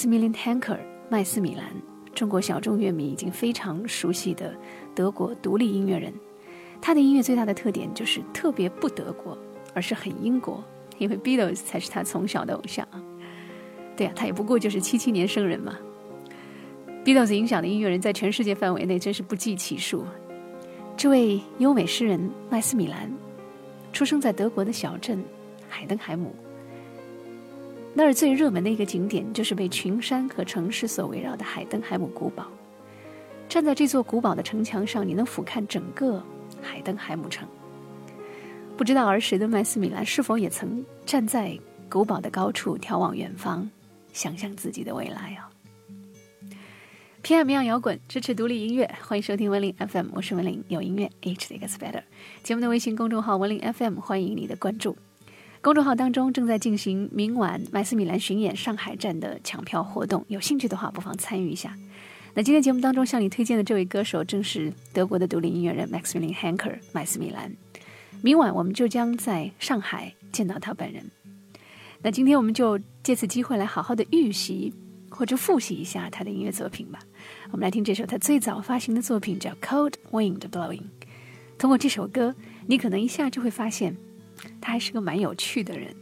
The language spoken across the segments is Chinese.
Maximilian Hanker 麦斯米兰，中国小众乐迷已经非常熟悉的德国独立音乐人。他的音乐最大的特点就是特别不德国，而是很英国，因为 Beatles 才是他从小的偶像。对呀，他也不过就是七七年生人嘛。Beatles 影响的音乐人在全世界范围内真是不计其数。这位优美诗人麦斯米兰，出生在德国的小镇海登海姆。那儿最热门的一个景点就是被群山和城市所围绕的海登海姆古堡。站在这座古堡的城墙上，你能俯瞰整个海登海姆城。不知道儿时的麦斯米兰是否也曾站在古堡的高处眺望远方，想象自己的未来啊？偏爱民谣摇滚，支持独立音乐，欢迎收听文林 FM，我是文林，有音乐，Each 的 gets better。节目的微信公众号文林 FM，欢迎你的关注。公众号当中正在进行明晚麦斯米兰巡演上海站的抢票活动，有兴趣的话不妨参与一下。那今天节目当中向你推荐的这位歌手正是德国的独立音乐人 Maximilian Hanker 麦斯米兰。明晚我们就将在上海见到他本人。那今天我们就借此机会来好好的预习或者复习一下他的音乐作品吧。我们来听这首他最早发行的作品叫《Cold Wind Blowing》。通过这首歌，你可能一下就会发现。他还是个蛮有趣的人。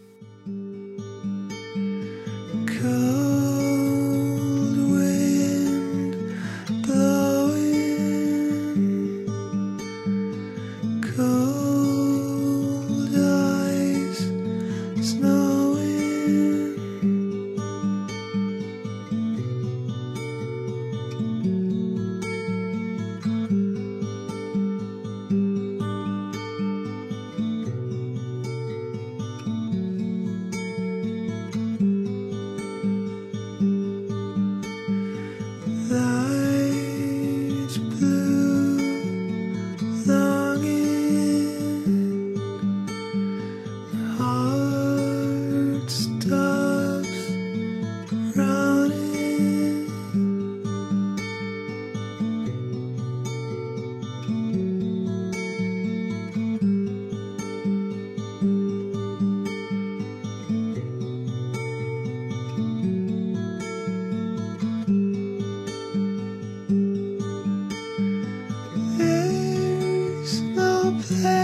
Hey.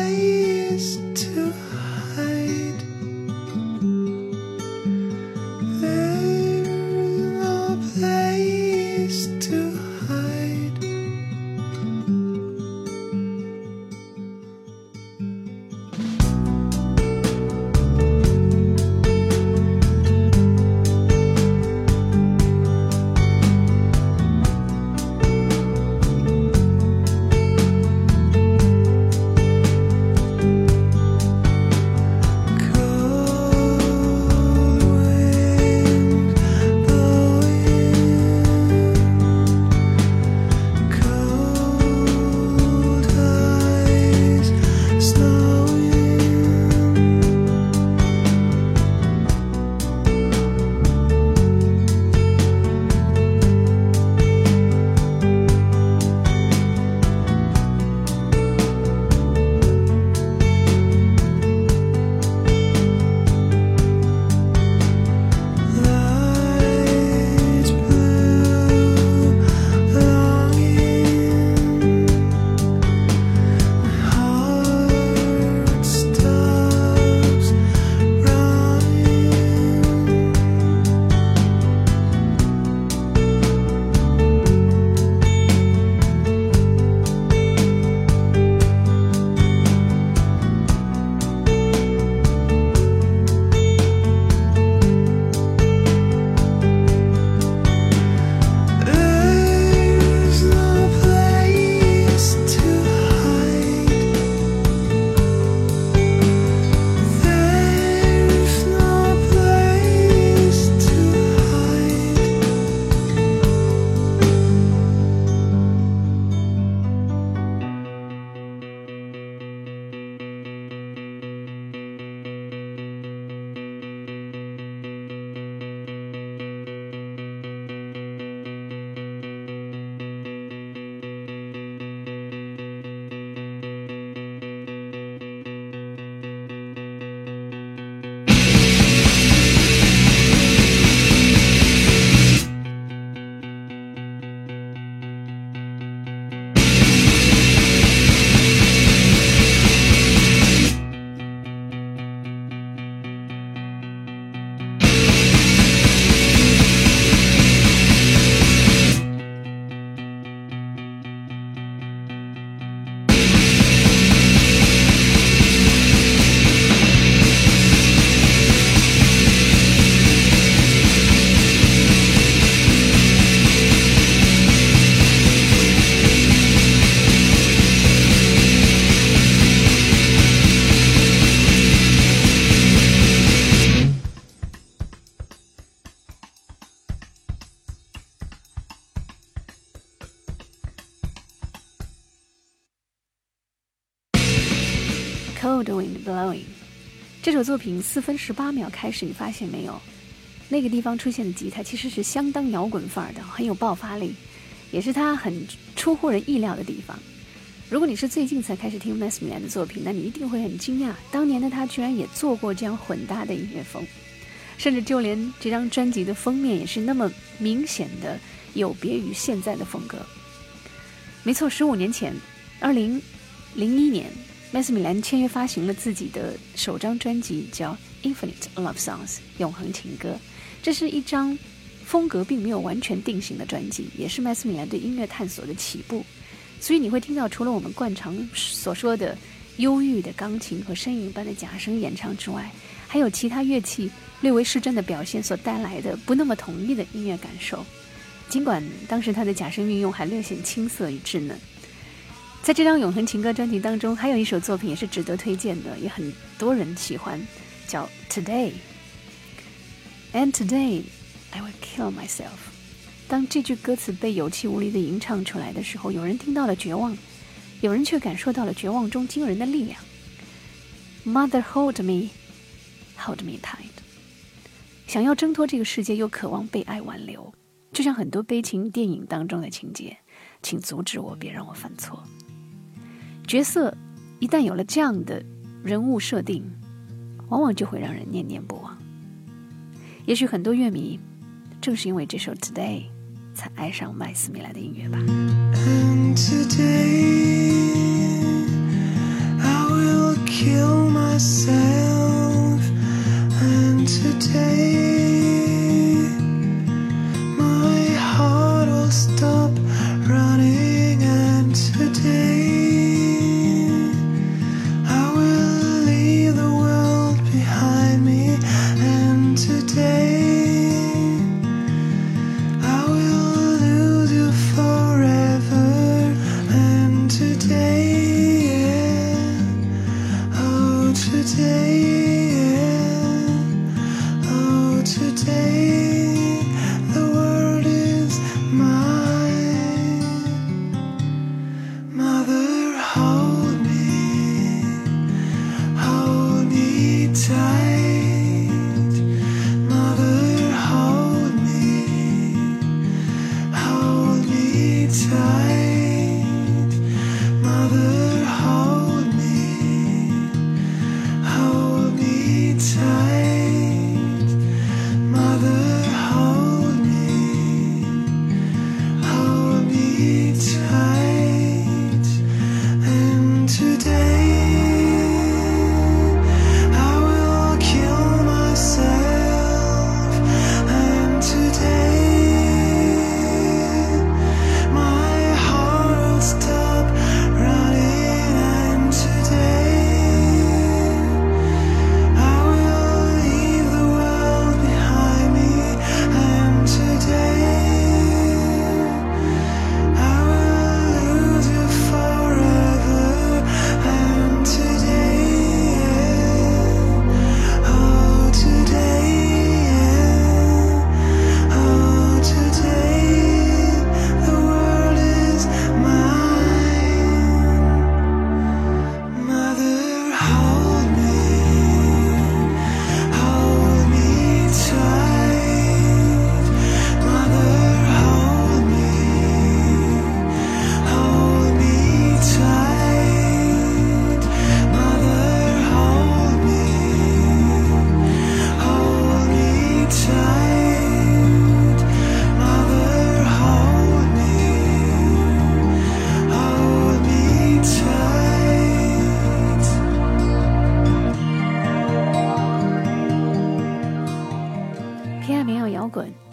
作品四分十八秒开始，你发现没有？那个地方出现的吉他其实是相当摇滚范儿的，很有爆发力，也是他很出乎人意料的地方。如果你是最近才开始听 Massman 的作品，那你一定会很惊讶，当年的他居然也做过这样混搭的音乐风，甚至就连这张专辑的封面也是那么明显的有别于现在的风格。没错，十五年前，二零零一年 m a s m i l a n 签约发行了自己的首张专辑，叫《Infinite Love Songs》永恒情歌。这是一张风格并没有完全定型的专辑，也是麦斯米兰对音乐探索的起步。所以你会听到，除了我们惯常所说的忧郁的钢琴和呻吟般的假声演唱之外，还有其他乐器略微失真的表现所带来的不那么统一的音乐感受。尽管当时他的假声运用还略显青涩与稚嫩。在这张永恒情歌专辑当中，还有一首作品也是值得推荐的，也很多人喜欢，叫《Today》。And today, I will kill myself。当这句歌词被有气无力地吟唱出来的时候，有人听到了绝望，有人却感受到了绝望中惊人的力量。Mother, hold me, hold me tight。想要挣脱这个世界，又渴望被爱挽留，就像很多悲情电影当中的情节。请阻止我，别让我犯错。角色一旦有了这样的人物设定，往往就会让人念念不忘。也许很多乐迷正是因为这首《Today》才爱上麦斯米莱的音乐吧。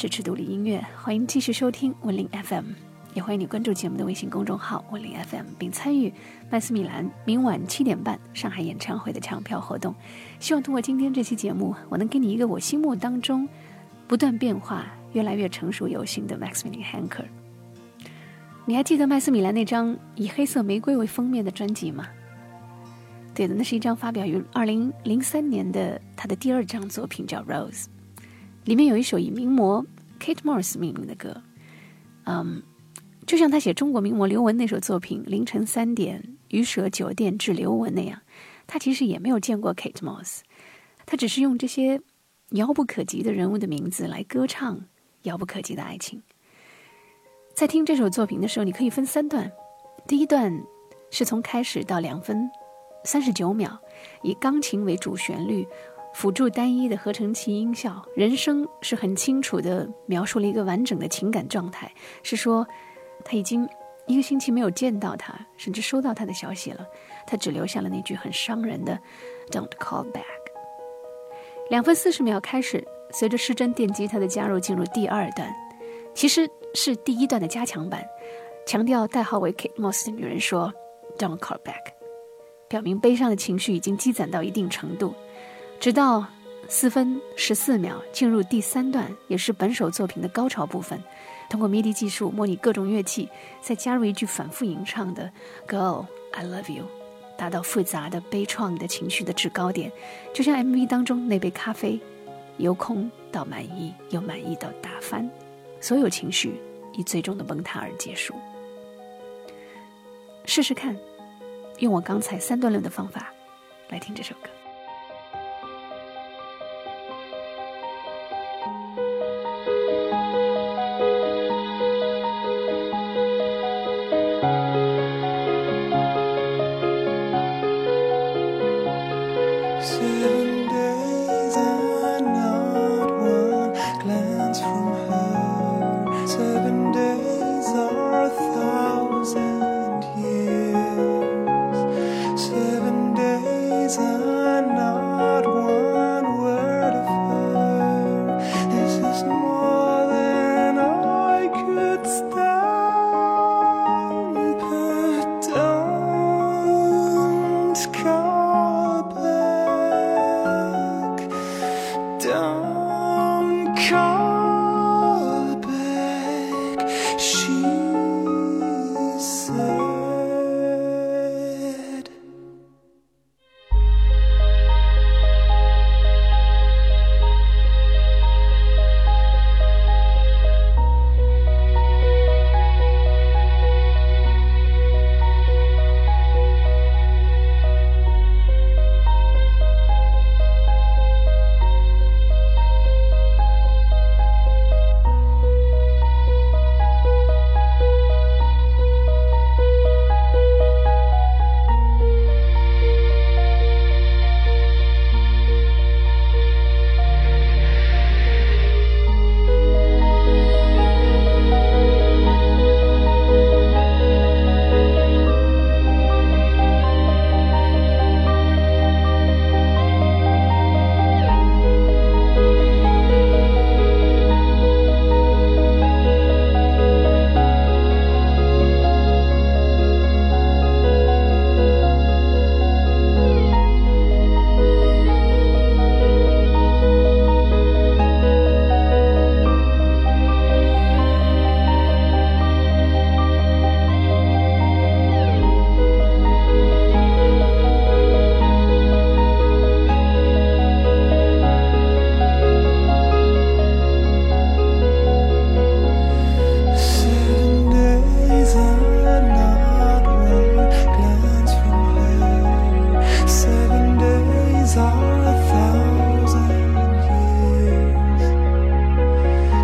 支持独立音乐欢迎继续收听文林 FM，也欢迎你关注节目的微信公众号文林 FM，并参与麦斯米兰明晚七点半上海演唱会的抢票活动。希望通过今天这期节目，我能给你一个我心目当中不断变化、越来越成熟有型的 Maximilian Hanker。你还记得麦斯米兰那张以黑色玫瑰为封面的专辑吗？对的，那是一张发表于二零零三年的他的第二张作品，叫《Rose》，里面有一首以名模。Kate Moss 命名的歌，嗯，就像他写中国名模刘雯那首作品《凌晨三点，鱼舍酒店致刘雯》那样，他其实也没有见过 Kate Moss，他只是用这些遥不可及的人物的名字来歌唱遥不可及的爱情。在听这首作品的时候，你可以分三段，第一段是从开始到两分三十九秒，以钢琴为主旋律，辅助单一的合成器音效，人声是很清楚的描述了一个完整的情感状态，是说他已经一个星期没有见到他，甚至收到他的消息了。他只留下了那句很伤人的 "Don't call back"。两分四十秒开始，随着失真电吉他的加入，进入第二段，其实是第一段的加强版，强调代号为 Kate Moss 的女人说 "Don't call back"，表明悲伤的情绪已经积攒到一定程度。直到四分十四秒进入第三段，也是本首作品的高潮部分，通过 MIDI 技术模拟各种乐器，再加入一句反复吟唱的 "Girl, I love you"。达到复杂的悲怆的情绪的制高点，就像 MV 当中那杯咖啡，由空到满意，由满意到打翻，所有情绪以最终的崩塌而结束。试试看，用我刚才三段论的方法来听这首歌。sky.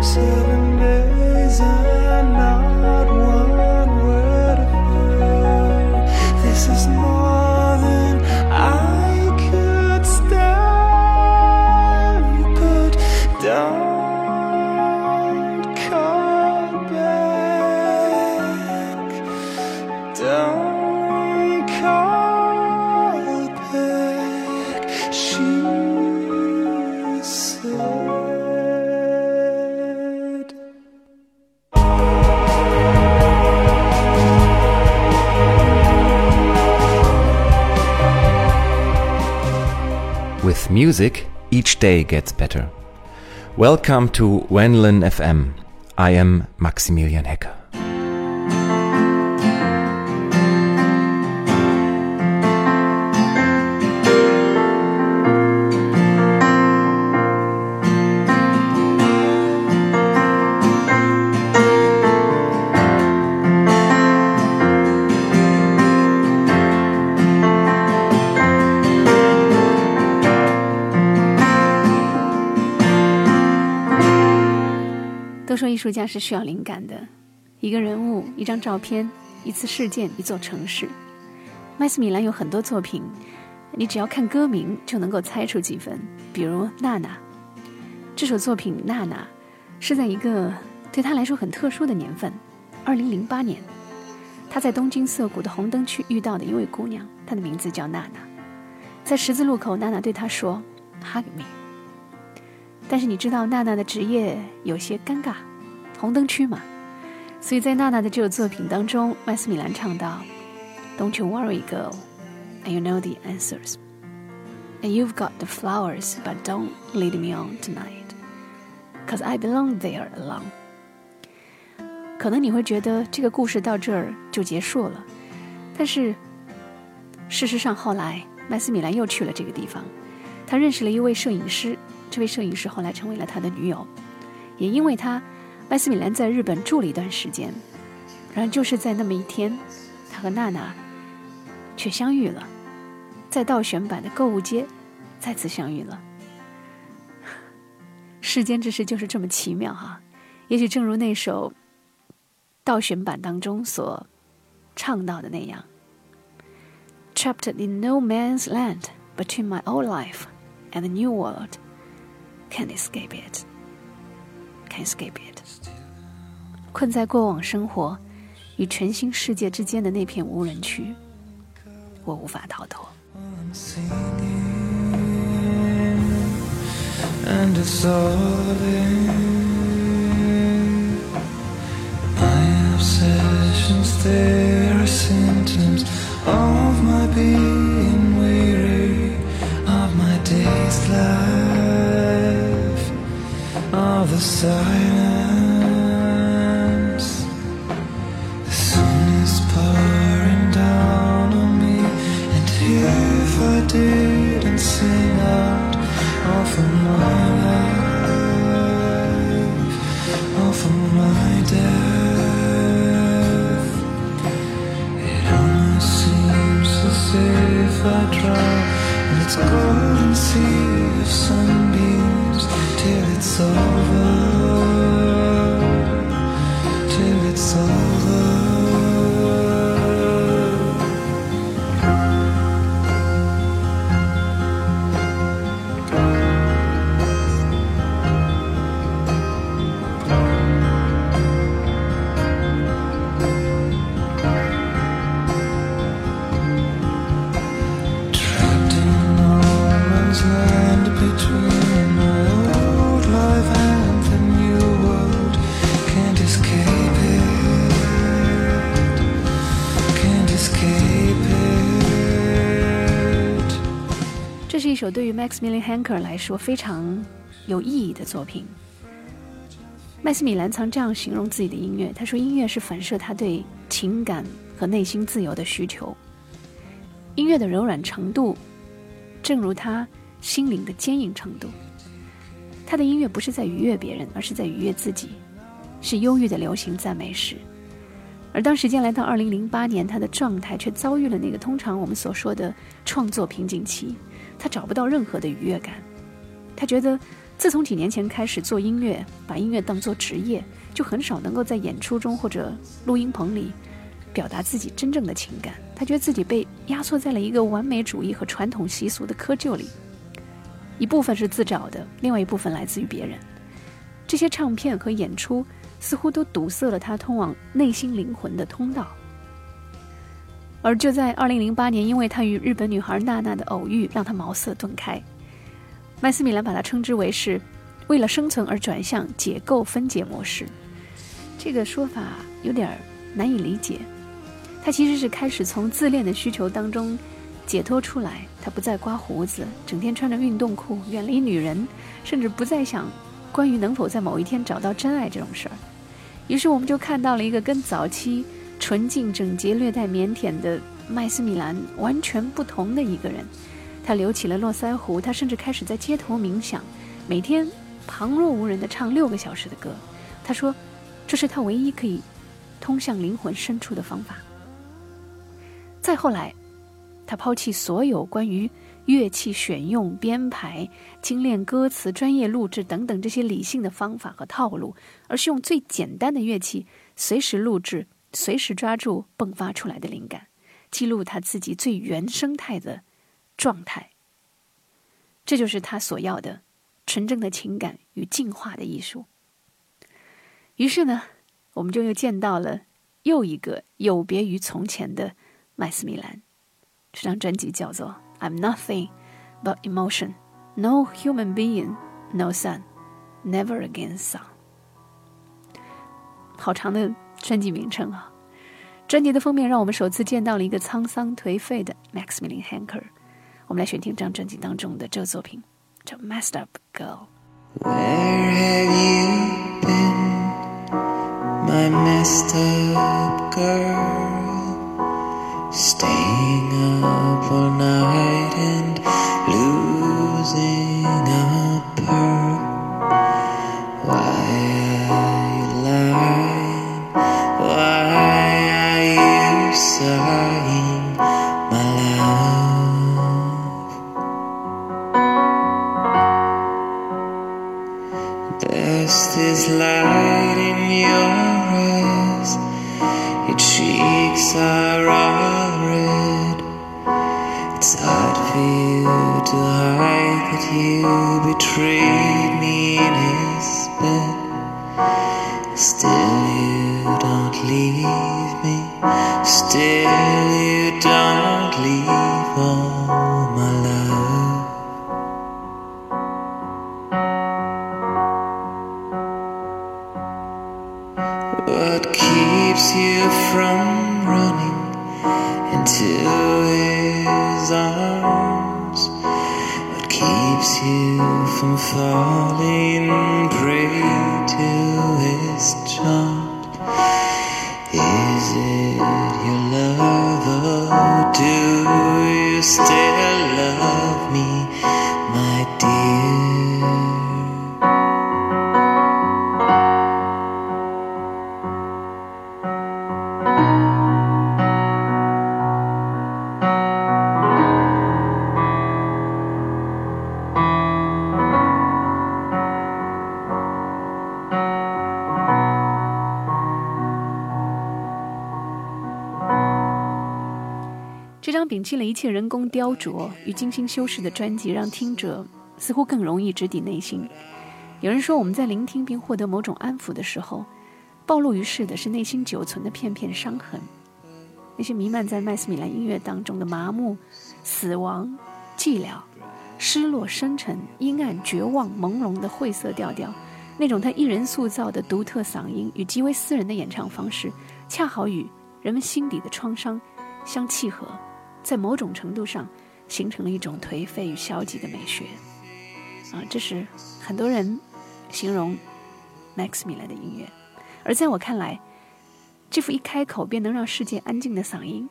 seven days. Music, each day gets better. Welcome to Wenlin FM. I am Maximilian Hecker. 术家是需要灵感的，一个人物、一张照片、一次事件、一座城市。麦斯米兰有很多作品，你只要看歌名就能够猜出几分。比如《娜娜》，这首作品《娜娜》是在一个对他来说很特殊的年份，2008年，他在东京涩谷的红灯区遇到的一位姑娘，她的名字叫娜娜。在十字路口，娜娜对他说：“Hug me。”但是你知道娜娜的职业有些尴尬，红灯区嘛，所以在娜娜的这首作品当中，麦斯米兰唱到。Don't you worry, girl, and you know the answers. And you've got the flowers, but don't lead me on tonight, cause I belong there alone. 可能你会觉得这个故事到这儿就结束了，但是事实上后来麦斯米兰又去了这个地方，他认识了一位摄影师，这位摄影师后来成为了他的女友，也因为他，麦斯米兰在日本住了一段时间，然后就是在那么一天，他和娜娜。却相遇了，在倒选版的购物街，再次相遇了。世间之事就是这么奇妙哈！也许正如那首倒选版当中所唱到的那样：“Trapped in no man's land between my old life and the new world, can't escape it, can't escape it。”困在过往生活与全新世界之间的那片无人区。我无法逃脱。And it's all Let's go and see if sun till it's all. 对于 Maximilian Hanker 来说非常有意义的作品。麦斯米兰曾这样形容自己的音乐：“他说，音乐是反射他对情感和内心自由的需求。音乐的柔软程度，正如他心灵的坚硬程度。他的音乐不是在愉悦别人，而是在愉悦自己，是忧郁的流行赞美诗。而当时间来到二零零八年，他的状态却遭遇了那个通常我们所说的创作瓶颈期，他找不到任何的愉悦感。他觉得，自从几年前开始做音乐，把音乐当作职业，就很少能够在演出中或者录音棚里表达自己真正的情感。他觉得自己被压缩在了一个完美主义和传统习俗的窠臼里，一部分是自找的，另外一部分来自于别人。这些唱片和演出。似乎都堵塞了他通往内心灵魂的通道。而就在2008年，因为他与日本女孩娜娜的偶遇，让他茅塞顿开。麦斯米兰把它称之为是为了生存而转向解构分解模式。这个说法有点难以理解。他其实是开始从自恋的需求当中解脱出来，他不再刮胡子，整天穿着运动裤，远离女人，甚至不再想。关于能否在某一天找到真爱这种事儿，于是我们就看到了一个跟早期纯净、整洁、略带腼腆的麦斯米兰完全不同的一个人。他留起了络腮胡，他甚至开始在街头冥想，每天旁若无人地唱六个小时的歌。他说，这是他唯一可以通向灵魂深处的方法。再后来，他抛弃所有关于乐器选用、编排、精炼歌词、专业录制等等这些理性的方法和套路，而是用最简单的乐器，随时录制、随时抓住迸发出来的灵感，记录他自己最原生态的状态。这就是他所要的纯正的情感与进化的艺术。于是呢，我们就又见到了又一个有别于从前的麦斯米兰。这张专辑叫做《I'm Nothing But Emotion》，No Human Being，No Sun，Never Again Song。好长的专辑名称啊！专辑的封面让我们首次见到了一个沧桑颓废的 Max m i l l i n Hanker。我们来选听这张专辑当中的这个作品，叫《Messed Up Girl》。Where have you been, my messed up girl? Staying up all night and losing Dust is light in your eyes. Your cheeks are all red. It's hard for you to hide that you betrayed me in his bed. Still, you don't leave me. Still, you don't from falling 摒弃了一切人工雕琢与精心修饰的专辑，让听者似乎更容易直抵内心。有人说，我们在聆听并获得某种安抚的时候，暴露于世的是内心久存的片片伤痕。那些弥漫在麦斯米兰音乐当中的麻木、死亡、寂寥、失落、深沉、阴暗、绝望、朦胧的晦涩调调，那种他一人塑造的独特嗓音与极为私人的演唱方式，恰好与人们心底的创伤相契合，在某种程度上形成了一种颓废与消极的美学。啊，这是很多人形容 Max Miller 的音乐，而在我看来，这副一开口便能让世界安静的嗓音，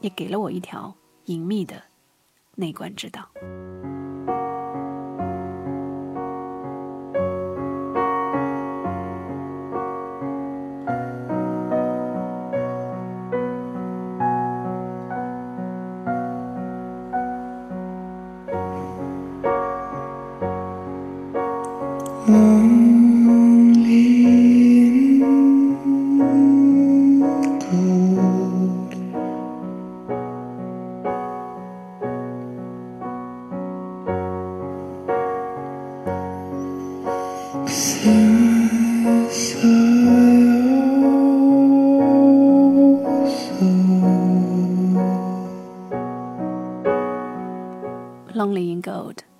也给了我一条隐秘的内观之道。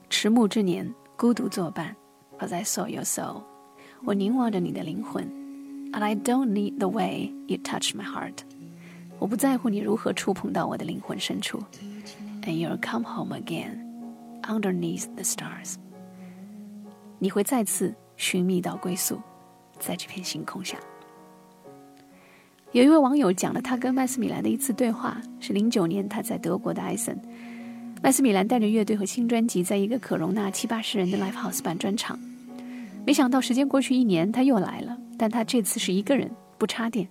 迟暮之年，孤独作伴。As I saw your soul，我凝望着你的灵魂。And I don't need the way you touch my heart，我不在乎你如何触碰到我的灵魂深处。And you'll come home again underneath the stars，你会再次寻觅到归宿，在这片星空下。有一位网友讲了他跟麦斯米兰的一次对话，是零九年他在德国的艾森。麦斯米兰带着乐队和新专辑，在一个可容纳七八十人的 live house 办专场。没想到时间过去一年，他又来了，但他这次是一个人，不插电。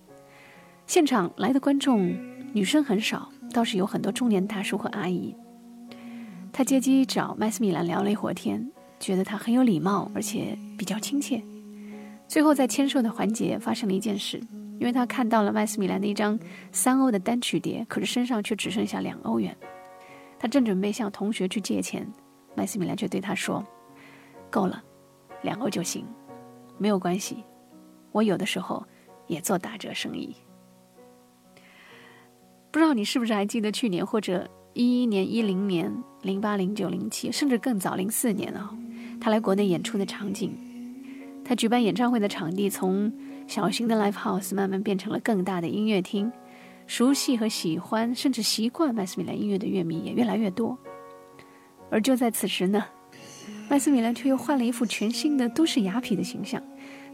现场来的观众女生很少，倒是有很多中年大叔和阿姨。他接机找麦斯米兰聊了一会儿天，觉得他很有礼貌，而且比较亲切。最后在签售的环节发生了一件事，因为他看到了麦斯米兰的一张三欧的单曲碟，可是身上却只剩下两欧元。他正准备向同学去借钱，麦斯米兰却对他说：“够了，两欧就行，没有关系，我有的时候也做打折生意。”不知道你是不是还记得去年或者？一一年、一零年、零八、零九、零七，甚至更早，零四年啊，他来国内演出的场景，他举办演唱会的场地从小型的 live house 慢慢变成了更大的音乐厅，熟悉和喜欢，甚至习惯麦斯米兰音乐的乐迷也越来越多。而就在此时呢，麦斯米兰却又换了一副全新的都市雅痞的形象，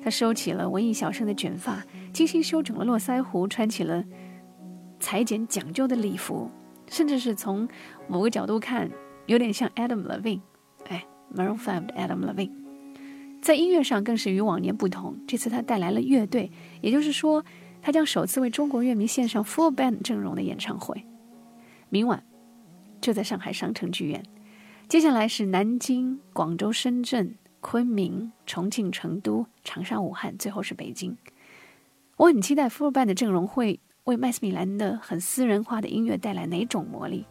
他收起了文艺小生的卷发，精心修整了络腮胡，穿起了裁剪讲究的礼服。甚至是从某个角度看，有点像 Adam Levine，哎，Maroon Five 的 Adam Levine，在音乐上更是与往年不同。这次他带来了乐队，也就是说，他将首次为中国乐迷献上 full band 阵容的演唱会。明晚就在上海商城剧院，接下来是南京、广州、深圳、昆明、重庆、成都、长沙、武汉，最后是北京。我很期待 full band 的阵容会。为麦斯米兰的很私人化的音乐带来哪种魔力？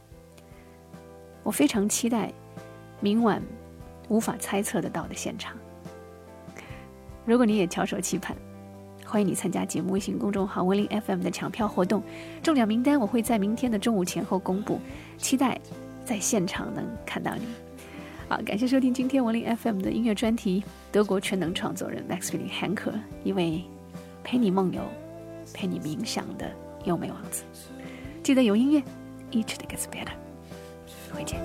我非常期待明晚无法猜测得到的现场。如果你也翘首期盼，欢迎你参加节目微信公众号“文林 FM” 的抢票活动，中奖名单我会在明天的中午前后公布，期待在现场能看到你。好，感谢收听今天文林 FM 的音乐专题。德国全能创作人 Max p h i l i p Hanke，一位陪你梦游、陪你冥想的。优美王子，记得有音乐，Each gets better。回见。